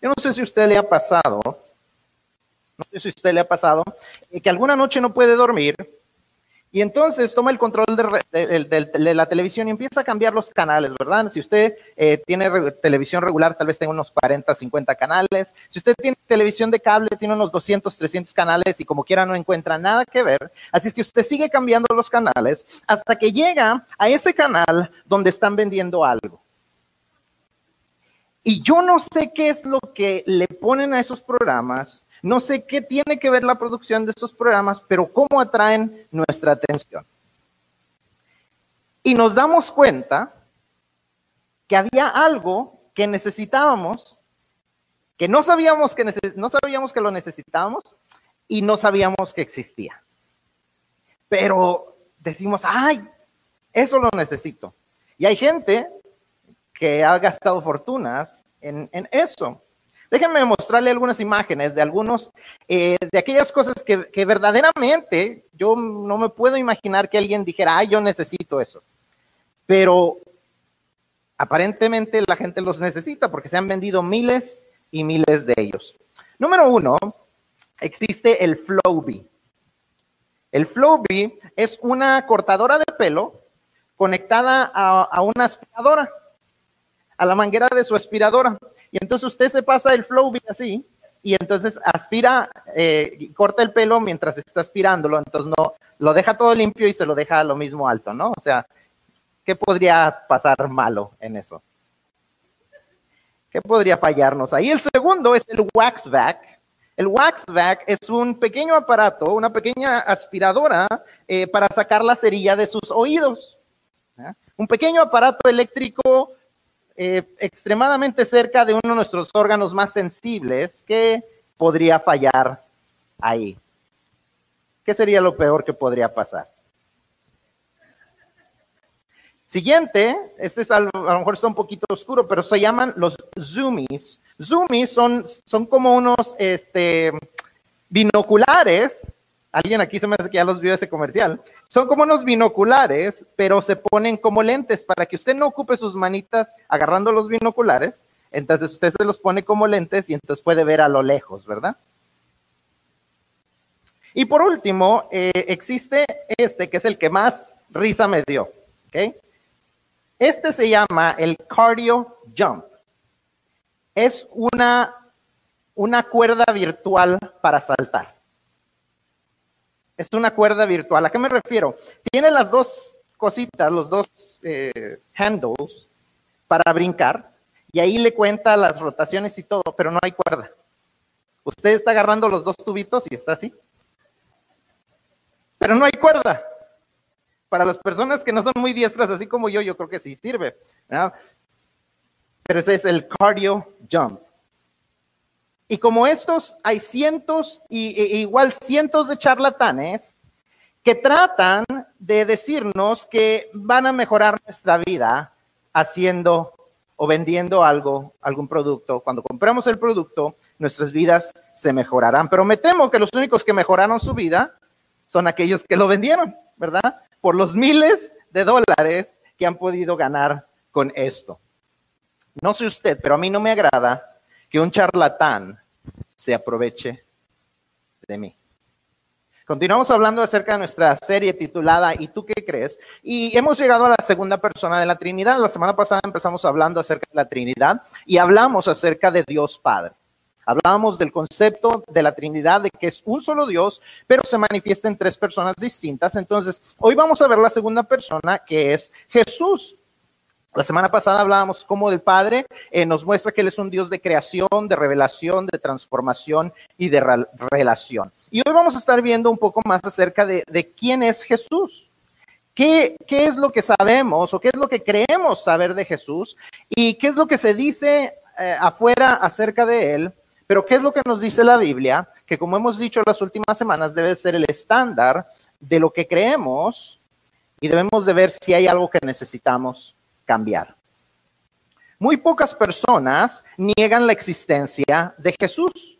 Yo no sé si a usted le ha pasado, no sé si a usted le ha pasado, eh, que alguna noche no puede dormir y entonces toma el control de, la televisión y empieza a cambiar los canales, ¿verdad? Si usted eh, tiene televisión regular, tal vez tenga unos 40, 50 canales. Si usted tiene televisión de cable, tiene unos 200, 300 canales y como quiera no encuentra nada que ver. Así es que usted sigue cambiando los canales hasta que llega a ese canal donde están vendiendo algo. Y yo no sé qué es lo que le ponen a esos programas no sé qué tiene que ver la producción de estos programas, pero cómo atraen nuestra atención. Y nos damos cuenta que había algo que necesitábamos, que no sabíamos que, no sabíamos que lo necesitábamos y no sabíamos que existía. Pero decimos, ay, eso lo necesito. Y hay gente que ha gastado fortunas en, eso. Déjenme mostrarle algunas imágenes de algunos, eh, de aquellas cosas que, verdaderamente yo no me puedo imaginar que alguien dijera, ay, yo necesito eso. Pero aparentemente la gente los necesita porque se han vendido miles y miles de ellos. Número uno, existe el Flowbee. El Flowbee es una cortadora de pelo conectada a una aspiradora, a la manguera de su aspiradora. Y entonces usted se pasa el flow así, y entonces aspira, eh, corta el pelo mientras está aspirándolo, entonces no, lo deja todo limpio y se lo deja lo mismo alto, ¿no? O sea, ¿qué podría pasar malo en eso? ¿Qué podría fallarnos ahí? El segundo es el wax vac. El wax vac es un pequeño aparato, una pequeña aspiradora eh, para sacar la cerilla de sus oídos. Un pequeño aparato eléctrico eh, extremadamente cerca de uno de nuestros órganos más sensibles, ¿qué podría fallar ahí? ¿Qué sería lo peor que podría pasar? Siguiente, este es a lo, mejor está un poquito oscuro, pero se llaman los zoomies. Zoomies son, son como unos este, binoculares. Alguien aquí se me hace que ya los vio ese comercial. Son como unos binoculares, pero se ponen como lentes para que usted no ocupe sus manitas agarrando los binoculares. Entonces usted se los pone como lentes y entonces puede ver a lo lejos, ¿verdad? Y por último, eh, existe este que es el que más risa me dio. Este se llama el cardio jump. Es una, una cuerda virtual para saltar. Es una cuerda virtual. ¿A qué me refiero? Tiene las dos cositas, los dos eh, handles para brincar y ahí le cuenta las rotaciones y todo, pero no hay cuerda. Usted está agarrando los dos tubitos y está así. Pero no hay cuerda. Para las personas que no son muy diestras, así como yo, yo creo que sí sirve. Pero ese es el cardio jump. Y como estos, hay cientos y, e, igual cientos de charlatanes que tratan de decirnos que van a mejorar nuestra vida haciendo o vendiendo algo, algún producto. Cuando compramos el producto, nuestras vidas se mejorarán. Pero me temo que los únicos que mejoraron su vida son aquellos que lo vendieron, ¿verdad? Por los miles de dólares que han podido ganar con esto. No sé usted, pero a mí no me agrada que un charlatán se aproveche de mí. Continuamos hablando acerca de nuestra serie titulada ¿Y tú qué crees? Y hemos llegado a la segunda persona de la Trinidad. La semana pasada empezamos hablando acerca de la Trinidad y hablamos acerca de Dios Padre. Hablábamos del concepto de la Trinidad, de que es un solo Dios, pero se manifiesta en tres personas distintas. Entonces, hoy vamos a ver la segunda persona, que es Jesús. La semana pasada hablábamos cómo el Padre eh, nos muestra que Él es un Dios de creación, de revelación, de transformación y de relación. Y hoy vamos a estar viendo un poco más acerca de, quién es Jesús. ¿Qué, ¿Qué, es lo que sabemos o qué es lo que creemos saber de Jesús? ¿Y qué es lo que se dice eh, afuera acerca de Él? Pero ¿qué es lo que nos dice la Biblia? Que como hemos dicho las últimas semanas debe ser el estándar de lo que creemos y debemos de ver si hay algo que necesitamos cambiar. Muy pocas personas niegan la existencia de Jesús.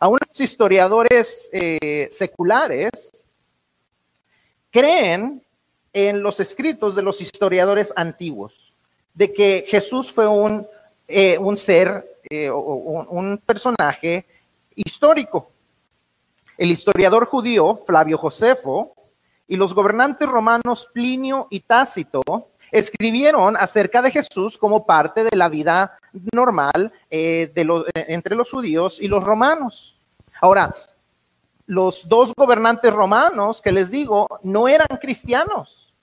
Aún los historiadores eh, seculares creen en los escritos de los historiadores antiguos de que Jesús fue un, eh, un ser eh, un personaje histórico. El historiador judío Flavio Josefo y los gobernantes romanos Plinio y Tácito escribieron acerca de Jesús como parte de la vida normal eh, de los, eh, entre los judíos y los romanos. Ahora, los dos gobernantes romanos que les digo no eran cristianos.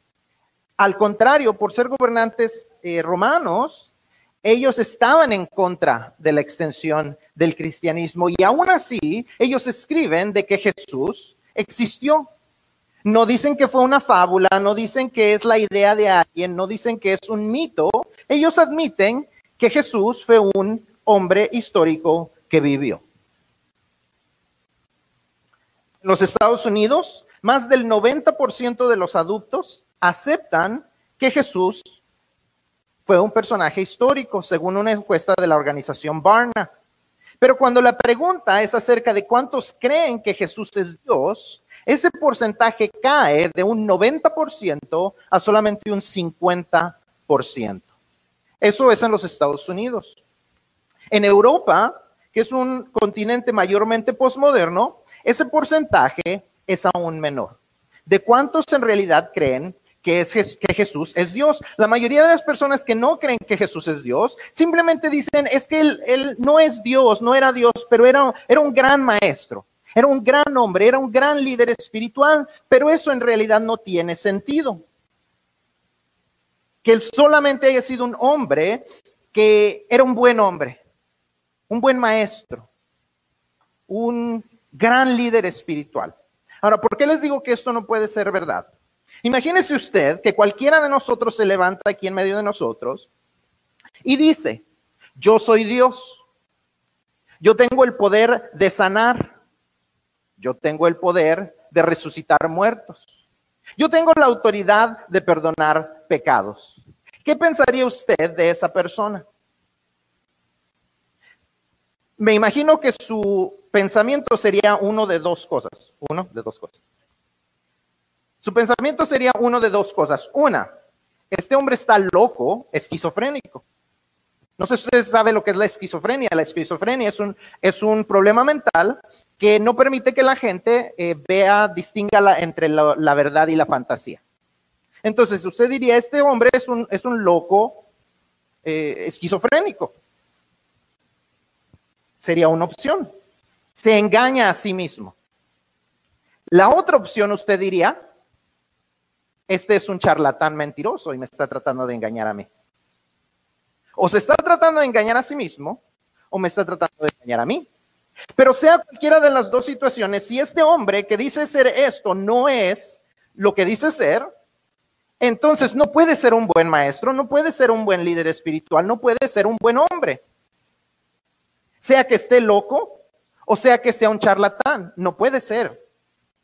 Al contrario, por ser gobernantes eh, romanos, ellos estaban en contra de la extensión del cristianismo y aún así ellos escriben de que Jesús existió. No dicen que fue una fábula, no dicen que es la idea de alguien, no dicen que es un mito. Ellos admiten que Jesús fue un hombre histórico que vivió. En los Estados Unidos, más del 90% de los adultos aceptan que Jesús fue un personaje histórico, según una encuesta de la organización Barna. Pero cuando la pregunta es acerca de cuántos creen que Jesús es Dios, ese porcentaje cae de un 90% a solamente un 50%. Eso es en los Estados Unidos. En Europa, que es un continente mayormente posmoderno, ese porcentaje es aún menor. ¿De cuántos en realidad creen que, es, que Jesús es Dios? La mayoría de las personas que no creen que Jesús es Dios simplemente dicen, es que él, no es Dios, no era Dios, pero era, era un gran maestro. Era un gran hombre, era un gran líder espiritual, pero eso en realidad no tiene sentido. Que él solamente haya sido un hombre que era un buen hombre, un buen maestro, un gran líder espiritual. Ahora, ¿por qué les digo que esto no puede ser verdad? Imagínese usted que cualquiera de nosotros se levanta aquí en medio de nosotros y dice, yo soy Dios, yo tengo el poder de sanar, yo tengo el poder de resucitar muertos. Yo tengo la autoridad de perdonar pecados. ¿Qué pensaría usted de esa persona? Me imagino que su pensamiento sería uno de dos cosas. Uno de dos cosas. Su pensamiento sería uno de dos cosas. Una, este hombre está loco, esquizofrénico. No sé si usted sabe lo que es la esquizofrenia. La esquizofrenia es un, es un problema mental que no permite que la gente eh, vea, distinga entre la, verdad y la fantasía. Entonces, usted diría, este hombre es un, es un loco eh, esquizofrénico. Sería una opción. Se engaña a sí mismo. La otra opción, usted diría, este es un charlatán mentiroso y me está tratando de engañar a mí. O se está tratando de engañar a sí mismo o me está tratando de engañar a mí. Pero sea cualquiera de las dos situaciones, si este hombre que dice ser esto no es lo que dice ser, entonces no puede ser un buen maestro, no puede ser un buen líder espiritual, no puede ser un buen hombre. Sea que esté loco o sea que sea un charlatán, no puede ser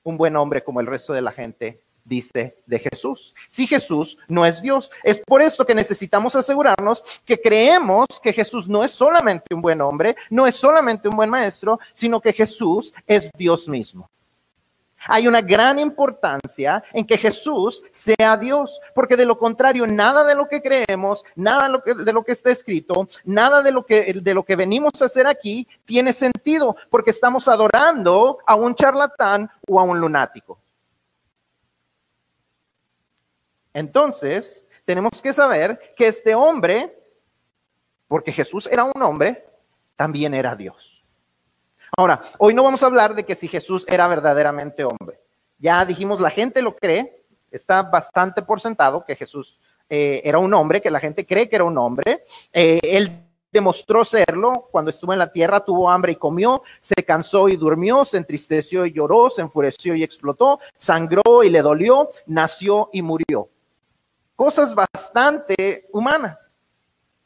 un buen hombre como el resto de la gente dice de Jesús. Si Jesús no es Dios, es por esto que necesitamos asegurarnos que creemos que Jesús no es solamente un buen hombre, no es solamente un buen maestro, sino que Jesús es Dios mismo. Hay una gran importancia en que Jesús sea Dios, porque de lo contrario, nada de lo que creemos, nada de lo que, de lo que está escrito, nada de lo, que, de lo que venimos a hacer aquí tiene sentido, porque estamos adorando a un charlatán o a un lunático. Entonces, tenemos que saber que este hombre, porque Jesús era un hombre, también era Dios. Ahora, hoy no vamos a hablar de que si Jesús era verdaderamente hombre. Ya dijimos, la gente lo cree, está bastante por sentado que Jesús eh, era un hombre, que la gente cree que era un hombre. Eh, él demostró serlo cuando estuvo en la tierra, tuvo hambre y comió, se cansó y durmió, se entristeció y lloró, se enfureció y explotó, sangró y le dolió, nació y murió cosas bastante humanas.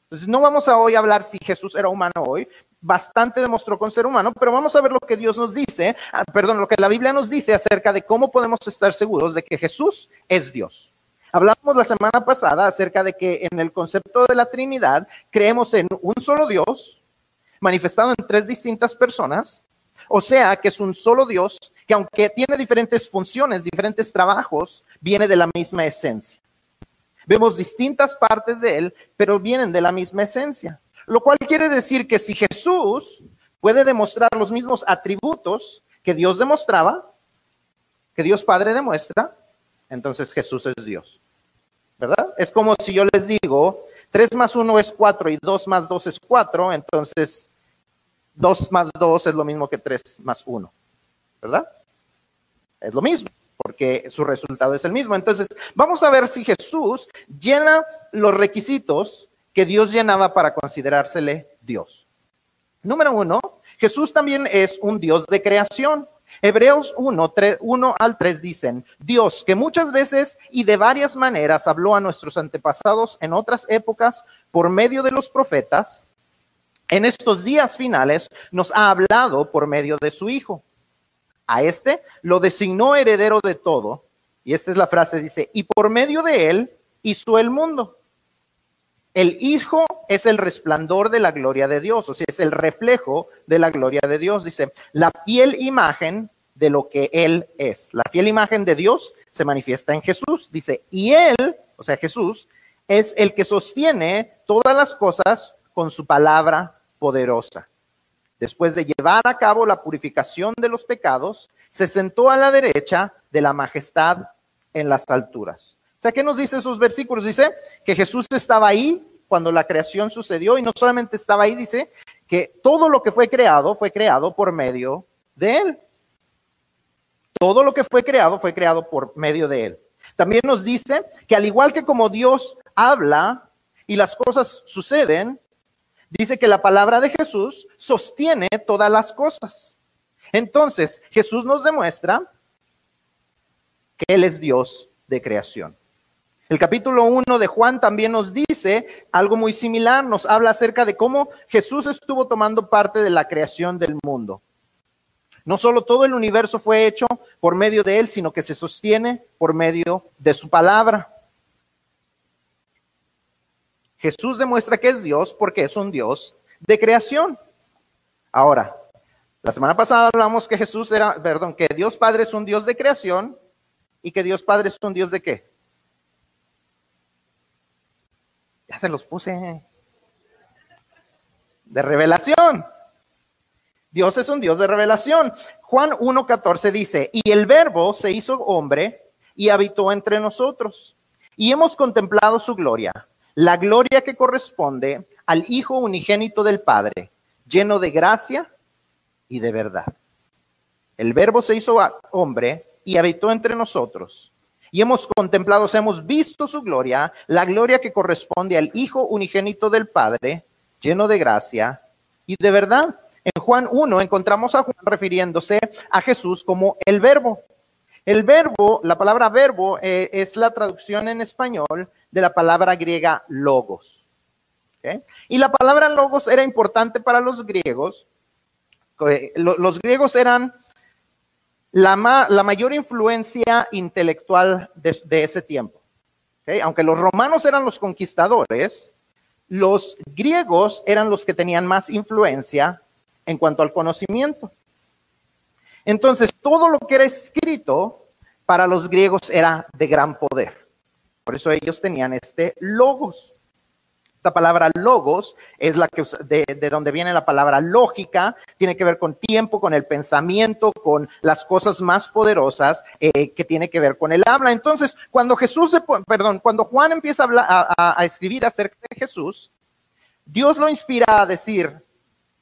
Entonces, no vamos a hoy hablar si Jesús era humano hoy, bastante demostró con ser humano, pero vamos a ver lo que Dios nos dice, ah, perdón, lo que la Biblia nos dice acerca de cómo podemos estar seguros de que Jesús es Dios. Hablamos la semana pasada acerca de que en el concepto de la Trinidad creemos en un solo Dios manifestado en tres distintas personas, o sea que es un solo Dios que aunque tiene diferentes funciones, diferentes trabajos, viene de la misma esencia. Vemos distintas partes de él, pero vienen de la misma esencia. Lo cual quiere decir que si Jesús puede demostrar los mismos atributos que Dios demostraba, que Dios Padre demuestra, entonces Jesús es Dios. ¿Verdad? Es como si yo les digo, 3 más 1 es 4 y 2 más 2 es 4, entonces 2 más 2 es lo mismo que 3 más 1. ¿Verdad? Es lo mismo, porque su resultado es el mismo. Entonces, vamos a ver si Jesús llena los requisitos que Dios llenaba para considerársele Dios. Número uno, Jesús también es un Dios de creación. Hebreos 1, 1 al 3 dicen, Dios que muchas veces y de varias maneras habló a nuestros antepasados en otras épocas por medio de los profetas, en estos días finales nos ha hablado por medio de su Hijo. A este lo designó heredero de todo, y esta es la frase, dice, y por medio de él hizo el mundo. El Hijo es el resplandor de la gloria de Dios, o sea, es el reflejo de la gloria de Dios. Dice, la fiel imagen de lo que Él es. La fiel imagen de Dios se manifiesta en Jesús. Dice, y Él, o sea, Jesús, es el que sostiene todas las cosas con su palabra poderosa. Después de llevar a cabo la purificación de los pecados, se sentó a la derecha de la majestad en las alturas. O sea, ¿qué nos dice esos versículos? Dice que Jesús estaba ahí cuando la creación sucedió y no solamente estaba ahí, dice que todo lo que fue creado fue creado por medio de Él. Todo lo que fue creado fue creado por medio de Él. También nos dice que al igual que como Dios habla y las cosas suceden, dice que la palabra de Jesús sostiene todas las cosas. Entonces, Jesús nos demuestra que Él es Dios de creación. El capítulo 1 de Juan también nos dice algo muy similar, nos habla acerca de cómo Jesús estuvo tomando parte de la creación del mundo. No solo todo el universo fue hecho por medio de Él, sino que se sostiene por medio de su palabra. Jesús demuestra que es Dios porque es un Dios de creación. Ahora, la semana pasada hablamos que Jesús era, perdón, que Dios Padre es un Dios de creación y que Dios Padre es un Dios de qué? Ya se los puse. De revelación. Dios es un Dios de revelación. Juan 1.14 dice, y el verbo se hizo hombre y habitó entre nosotros. Y hemos contemplado su gloria, la gloria que corresponde al Hijo unigénito del Padre, lleno de gracia y de verdad. El verbo se hizo hombre y habitó entre nosotros y hemos contemplado, hemos visto su gloria, la gloria que corresponde al Hijo unigénito del Padre, lleno de gracia y de verdad. En Juan 1 encontramos a Juan refiriéndose a Jesús como el verbo. El verbo, la palabra verbo eh, es la traducción en español de la palabra griega logos. Y la palabra logos era importante para los griegos. Eh, los griegos eran la, mayor influencia intelectual de, ese tiempo. Aunque los romanos eran los conquistadores, los griegos eran los que tenían más influencia en cuanto al conocimiento. Entonces, todo lo que era escrito para los griegos era de gran poder. Por eso ellos tenían este logos. Esta palabra logos es la que de, donde viene la palabra lógica, tiene que ver con tiempo, con el pensamiento, con las cosas más poderosas eh, que tiene que ver con el habla. Entonces, cuando Jesús, perdón, cuando Juan empieza a, a escribir acerca de Jesús, Dios lo inspira a decir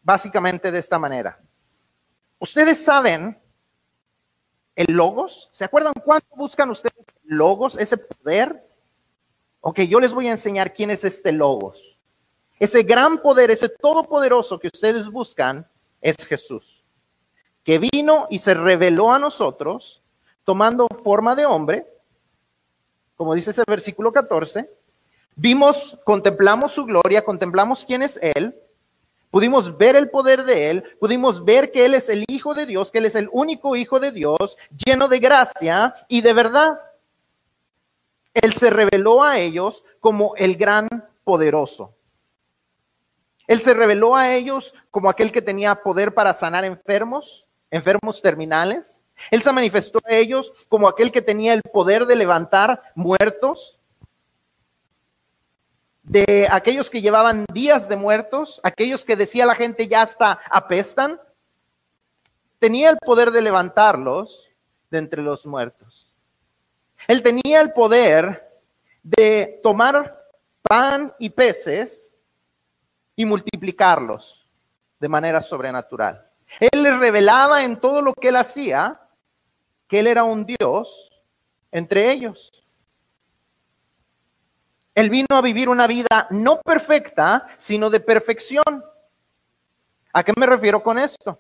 básicamente de esta manera. Ustedes saben el logos, ¿se acuerdan cuánto buscan ustedes logos, ese poder? Ok, yo les voy a enseñar quién es este Logos. Ese gran poder, ese todopoderoso que ustedes buscan es Jesús, que vino y se reveló a nosotros tomando forma de hombre, como dice ese versículo 14. Vimos, contemplamos su gloria, contemplamos quién es Él, pudimos ver el poder de Él, pudimos ver que Él es el Hijo de Dios, que Él es el único Hijo de Dios, lleno de gracia y de verdad. Él se reveló a ellos como el gran poderoso. Él se reveló a ellos como aquel que tenía poder para sanar enfermos, enfermos terminales. Él se manifestó a ellos como aquel que tenía el poder de levantar muertos. de aquellos que llevaban días de muertos, aquellos que decía la gente ya hasta apestan, tenía el poder de levantarlos de entre los muertos. Él tenía el poder de tomar pan y peces y multiplicarlos de manera sobrenatural. Él les revelaba en todo lo que él hacía que él era un Dios entre ellos. Él vino a vivir una vida no perfecta, sino de perfección. ¿A qué me refiero con esto?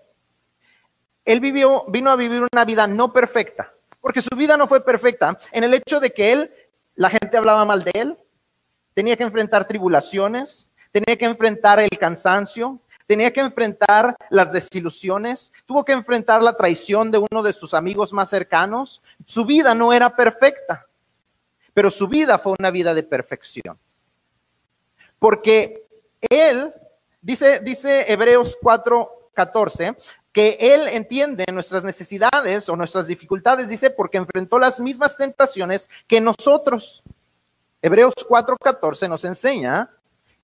Él vivió, vino a vivir una vida no perfecta, porque su vida no fue perfecta en el hecho de que él, la gente hablaba mal de él, tenía que enfrentar tribulaciones, tenía que enfrentar el cansancio, tenía que enfrentar las desilusiones, tuvo que enfrentar la traición de uno de sus amigos más cercanos. Su vida no era perfecta pero su vida fue una vida de perfección. Porque él, dice, dice Hebreos 4:14, que él entiende nuestras necesidades o nuestras dificultades, dice, porque enfrentó las mismas tentaciones que nosotros. Hebreos 4:14 nos enseña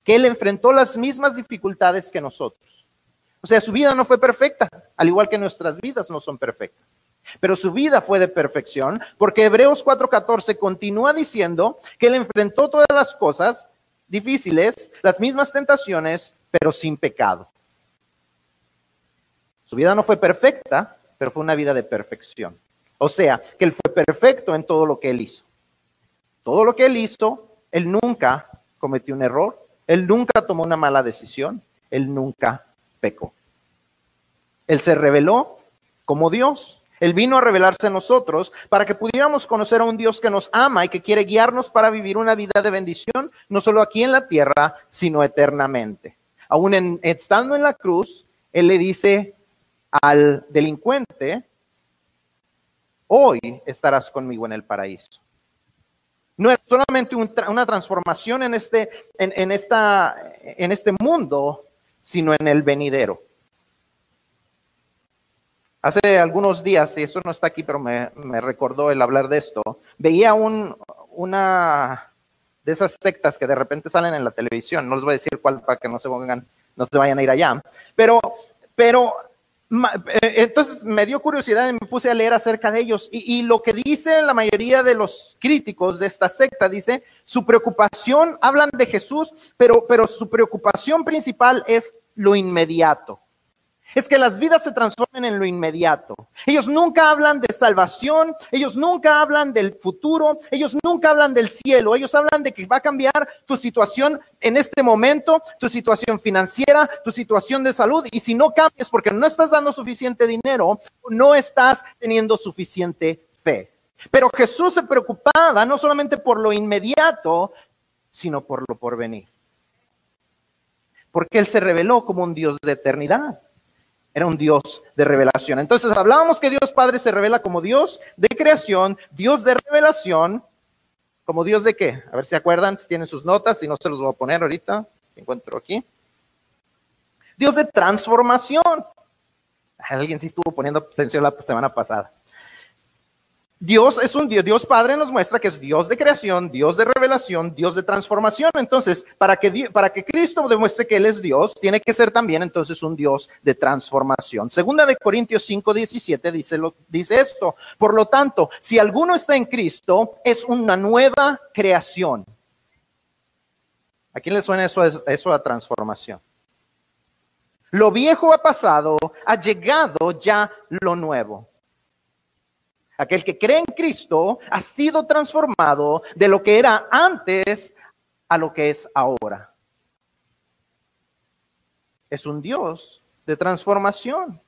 que él enfrentó las mismas dificultades que nosotros. O sea, su vida no fue perfecta, al igual que nuestras vidas no son perfectas. Pero su vida fue de perfección, porque Hebreos 4:14 continúa diciendo que él enfrentó todas las cosas difíciles, las mismas tentaciones, pero sin pecado. Su vida no fue perfecta, pero fue una vida de perfección. O sea, que él fue perfecto en todo lo que él hizo. Todo lo que él hizo, él nunca cometió un error, él nunca tomó una mala decisión, él nunca pecó. Él se reveló como Dios. Él vino a revelarse a nosotros para que pudiéramos conocer a un Dios que nos ama y que quiere guiarnos para vivir una vida de bendición, no solo aquí en la tierra, sino eternamente. Aún estando en la cruz, Él le dice al delincuente, hoy estarás conmigo en el paraíso. No es solamente una transformación en este, en, esta, en este mundo, sino en el venidero. Hace algunos días, y eso no está aquí, pero me, recordó el hablar de esto, veía un, una de esas sectas que de repente salen en la televisión, no les voy a decir cuál para que no se no se vayan a ir allá, pero, pero entonces me dio curiosidad y me puse a leer acerca de ellos. Y, lo que dice la mayoría de los críticos de esta secta, dice, su preocupación, hablan de Jesús, pero, pero su preocupación principal es lo inmediato es que las vidas se transformen en lo inmediato. Ellos nunca hablan de salvación, ellos nunca hablan del futuro, ellos nunca hablan del cielo, ellos hablan de que va a cambiar tu situación en este momento, tu situación financiera, tu situación de salud, y si no cambias porque no estás dando suficiente dinero, no estás teniendo suficiente fe. Pero Jesús se preocupaba no solamente por lo inmediato, sino por lo porvenir. Porque Él se reveló como un Dios de eternidad. Era un Dios de revelación. Entonces hablábamos que Dios Padre se revela como Dios de creación, Dios de revelación, como Dios de qué? A ver si acuerdan, si tienen sus notas, si no se los voy a poner ahorita, encuentro aquí. Dios de transformación. Alguien sí estuvo poniendo atención la semana pasada. Dios es un Dios, Dios Padre nos muestra que es Dios de creación, Dios de revelación, Dios de transformación. Entonces, para que, para que Cristo demuestre que Él es Dios, tiene que ser también entonces un Dios de transformación. Segunda de Corintios 5, 17 dice, lo, dice esto. Por lo tanto, si alguno está en Cristo, es una nueva creación. ¿A quién le suena eso, eso a transformación? Lo viejo ha pasado, ha llegado ya lo nuevo. Aquel que cree en Cristo ha sido transformado de lo que era antes a lo que es ahora. Es un Dios de transformación.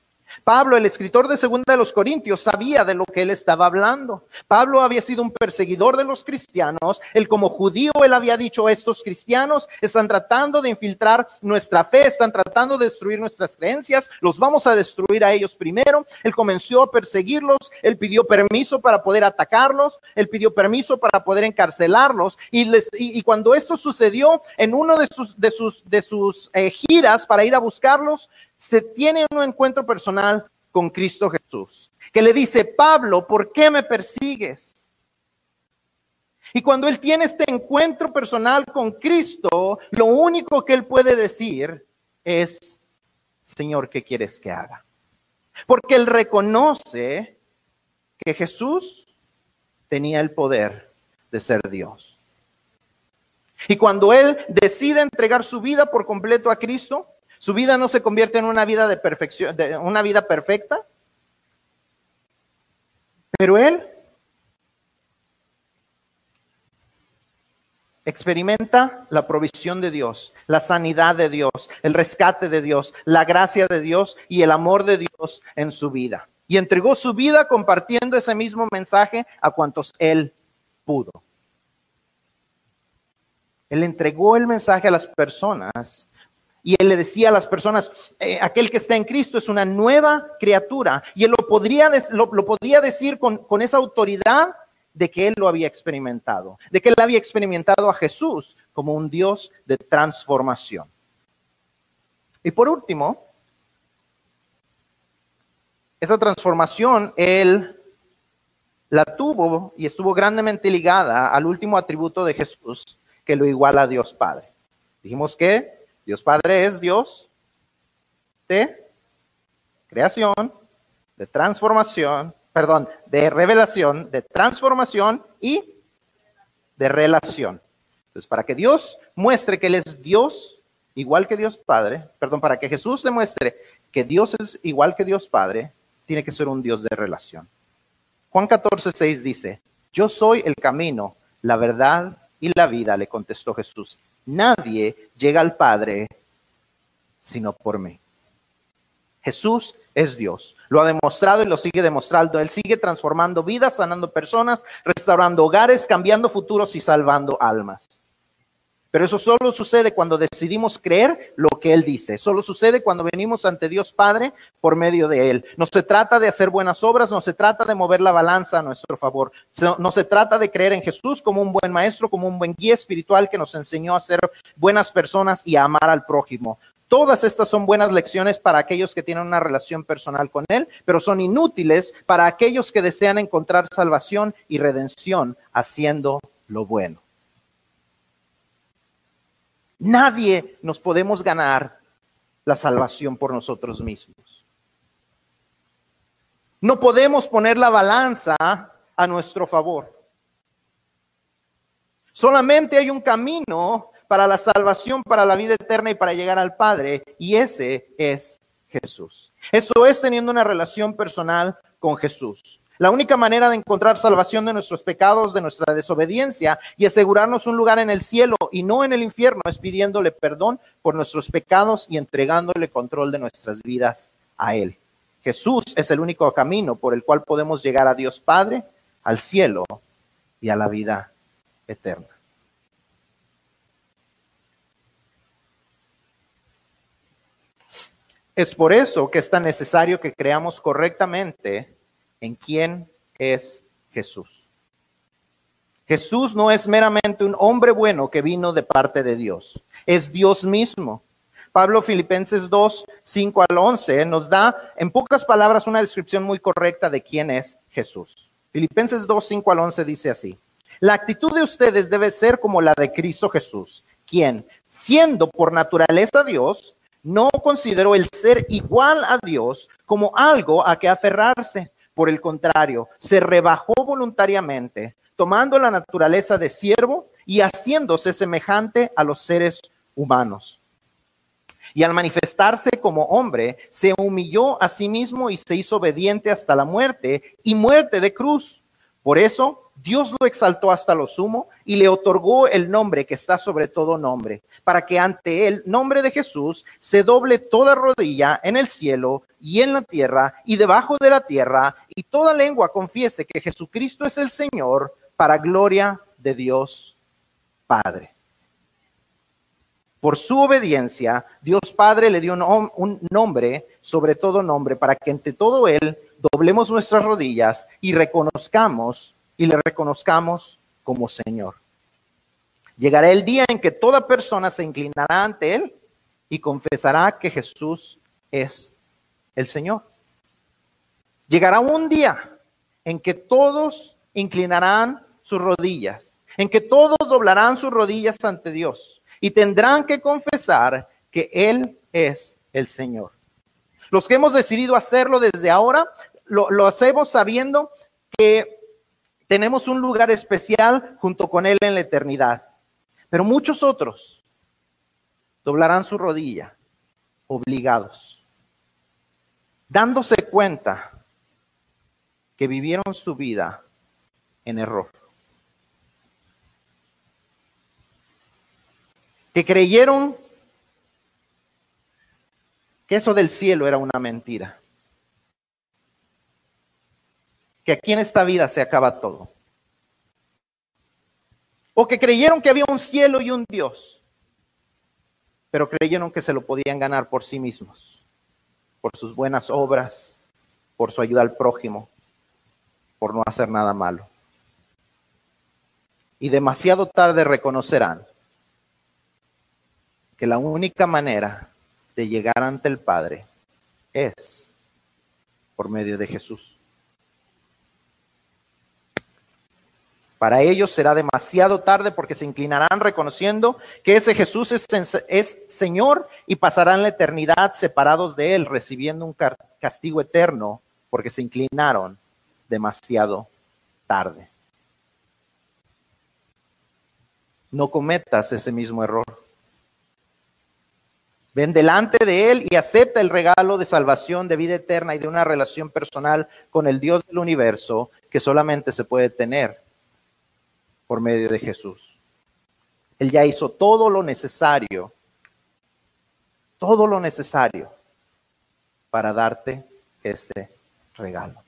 Pablo, el escritor de Segunda de los Corintios, sabía de lo que él estaba hablando. Pablo había sido un perseguidor de los cristianos. Él como judío, él había dicho, estos cristianos están tratando de infiltrar nuestra fe, están tratando de destruir nuestras creencias, los vamos a destruir a ellos primero. Él comenzó a perseguirlos, él pidió permiso para poder atacarlos, él pidió permiso para poder encarcelarlos. Y, les, y, cuando esto sucedió en uno de sus, de sus, de sus eh, giras para ir a buscarlos, se tiene un encuentro personal con Cristo Jesús, que le dice, Pablo, ¿por qué me persigues? Y cuando él tiene este encuentro personal con Cristo, lo único que él puede decir es, Señor, ¿qué quieres que haga? Porque él reconoce que Jesús tenía el poder de ser Dios. Y cuando él decide entregar su vida por completo a Cristo, su vida no se convierte en una vida de perfección, de una vida perfecta, pero él experimenta la provisión de Dios, la sanidad de Dios, el rescate de Dios, la gracia de Dios y el amor de Dios en su vida. Y entregó su vida compartiendo ese mismo mensaje a cuantos él pudo. Él entregó el mensaje a las personas y él le decía a las personas, eh, aquel que está en Cristo es una nueva criatura. Y él lo, podría, lo, podía decir con, con esa autoridad de que él lo había experimentado, de que él había experimentado a Jesús como un Dios de transformación. Y por último, esa transformación él la tuvo y estuvo grandemente ligada al último atributo de Jesús que lo iguala a Dios Padre. Dijimos que Dios Padre es Dios de creación, de transformación perdón, de revelación, de transformación y de relación. Entonces, para que Dios muestre que Él es Dios, igual que Dios Padre, perdón, para que Jesús demuestre que Dios es igual que Dios Padre, tiene que ser un Dios de relación. Juan 14, 6 dice, yo soy el camino, la verdad y la vida, le contestó Jesús. Nadie llega al Padre sino por mí. Jesús es Dios. Lo ha demostrado y lo sigue demostrando. Él sigue transformando vidas, sanando personas, restaurando hogares, cambiando futuros y salvando almas. Pero eso solo sucede cuando decidimos creer lo que Él dice. Solo sucede cuando venimos ante Dios Padre por medio de Él. No se trata de hacer buenas obras, no se trata de mover la balanza a nuestro favor. No se trata de creer en Jesús como un buen maestro, como un buen guía espiritual que nos enseñó a ser buenas personas y a amar al prójimo. Todas estas son buenas lecciones para aquellos que tienen una relación personal con Él, pero son inútiles para aquellos que desean encontrar salvación y redención haciendo lo bueno. Nadie nos podemos ganar la salvación por nosotros mismos. No podemos poner la balanza a nuestro favor. Solamente hay un camino para la salvación, para la vida eterna y para llegar al Padre. Y ese es Jesús. Eso es teniendo una relación personal con Jesús. La única manera de encontrar salvación de nuestros pecados, de nuestra desobediencia y asegurarnos un lugar en el cielo y no en el infierno es pidiéndole perdón por nuestros pecados y entregándole control de nuestras vidas a Él. Jesús es el único camino por el cual podemos llegar a Dios Padre, al cielo y a la vida eterna. Es por eso que es tan necesario que creamos correctamente en quién es Jesús. Jesús no es meramente un hombre bueno que vino de parte de Dios, es Dios mismo. Pablo Filipenses 2, 5 al 11 nos da en pocas palabras una descripción muy correcta de quién es Jesús. Filipenses 2, 5 al 11 dice así, la actitud de ustedes debe ser como la de Cristo Jesús, quien, siendo por naturaleza Dios, no consideró el ser igual a Dios como algo a que aferrarse. Por el contrario, se rebajó voluntariamente, tomando la naturaleza de siervo y haciéndose semejante a los seres humanos. Y al manifestarse como hombre, se humilló a sí mismo y se hizo obediente hasta la muerte y muerte de cruz. Por eso Dios lo exaltó hasta lo sumo y le otorgó el nombre que está sobre todo nombre, para que ante el nombre de Jesús se doble toda rodilla en el cielo y en la tierra y debajo de la tierra, y toda lengua confiese que Jesucristo es el Señor, para gloria de Dios Padre. Por su obediencia, Dios Padre le dio un, nombre, sobre todo nombre, para que ante todo Él doblemos nuestras rodillas y reconozcamos y le reconozcamos como Señor. Llegará el día en que toda persona se inclinará ante Él y confesará que Jesús es el Señor. Llegará un día en que todos inclinarán sus rodillas en que todos doblarán sus rodillas ante Dios y tendrán que confesar que Él es el Señor. Los que hemos decidido hacerlo desde ahora, lo, lo hacemos sabiendo que tenemos un lugar especial junto con Él en la eternidad. Pero muchos otros doblarán su rodilla, obligados, dándose cuenta que vivieron su vida en error. Que creyeron que eso del cielo era una mentira. Que aquí en esta vida se acaba todo. O que creyeron que había un cielo y un Dios, pero creyeron que se lo podían ganar por sí mismos, por sus buenas obras, por su ayuda al prójimo, por no hacer nada malo. Y demasiado tarde reconocerán que la única manera de llegar ante el Padre es por medio de Jesús. Para ellos será demasiado tarde porque se inclinarán reconociendo que ese Jesús es, Señor y pasarán la eternidad separados de Él, recibiendo un castigo eterno porque se inclinaron demasiado tarde. No cometas ese mismo error. Ven delante de Él y acepta el regalo de salvación, de vida eterna y de una relación personal con el Dios del universo que solamente se puede tener por medio de Jesús. Él ya hizo todo lo necesario, todo lo necesario para darte ese regalo.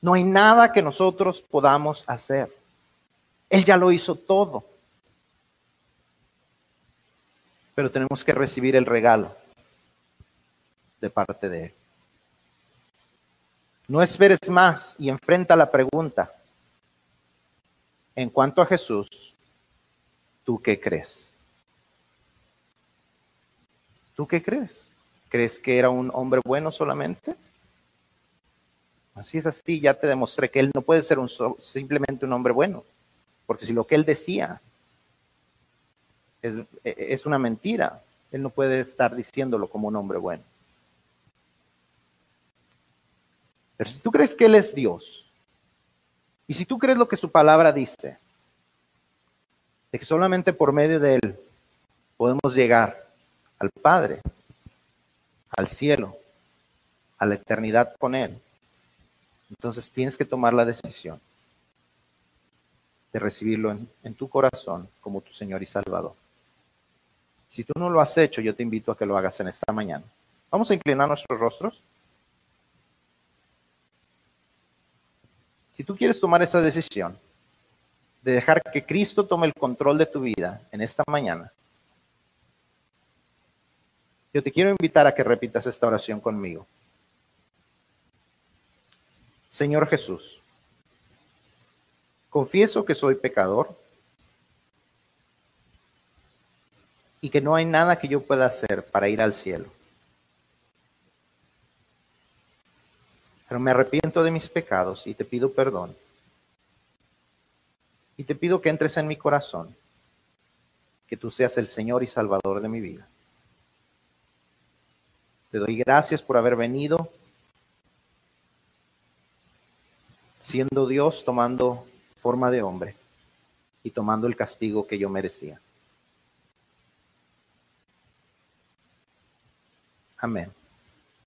No hay nada que nosotros podamos hacer. Él ya lo hizo todo. Pero tenemos que recibir el regalo de parte de Él. No esperes más y enfrenta la pregunta, en cuanto a Jesús, ¿tú qué crees? ¿Tú qué crees? ¿Crees que era un hombre bueno solamente? Así es así, ya te demostré que él no puede ser un, simplemente un hombre bueno, porque si lo que él decía es, es una mentira, él no puede estar diciéndolo como un hombre bueno. Pero si tú crees que él es Dios, y si tú crees lo que su palabra dice, de que solamente por medio de Él podemos llegar al Padre, al cielo, a la eternidad con Él, entonces tienes que tomar la decisión de recibirlo en, en, tu corazón como tu Señor y Salvador. Si tú no lo has hecho, yo te invito a que lo hagas en esta mañana. Vamos a inclinar nuestros rostros. Si tú quieres tomar esa decisión de dejar que Cristo tome el control de tu vida en esta mañana, yo te quiero invitar a que repitas esta oración conmigo. Señor Jesús, confieso que soy pecador y que no hay nada que yo pueda hacer para ir al cielo. Pero me arrepiento de mis pecados y te pido perdón. Y te pido que entres en mi corazón, que tú seas el Señor y Salvador de mi vida. Te doy gracias por haber venido, siendo Dios tomando forma de hombre y tomando el castigo que yo merecía. Amén.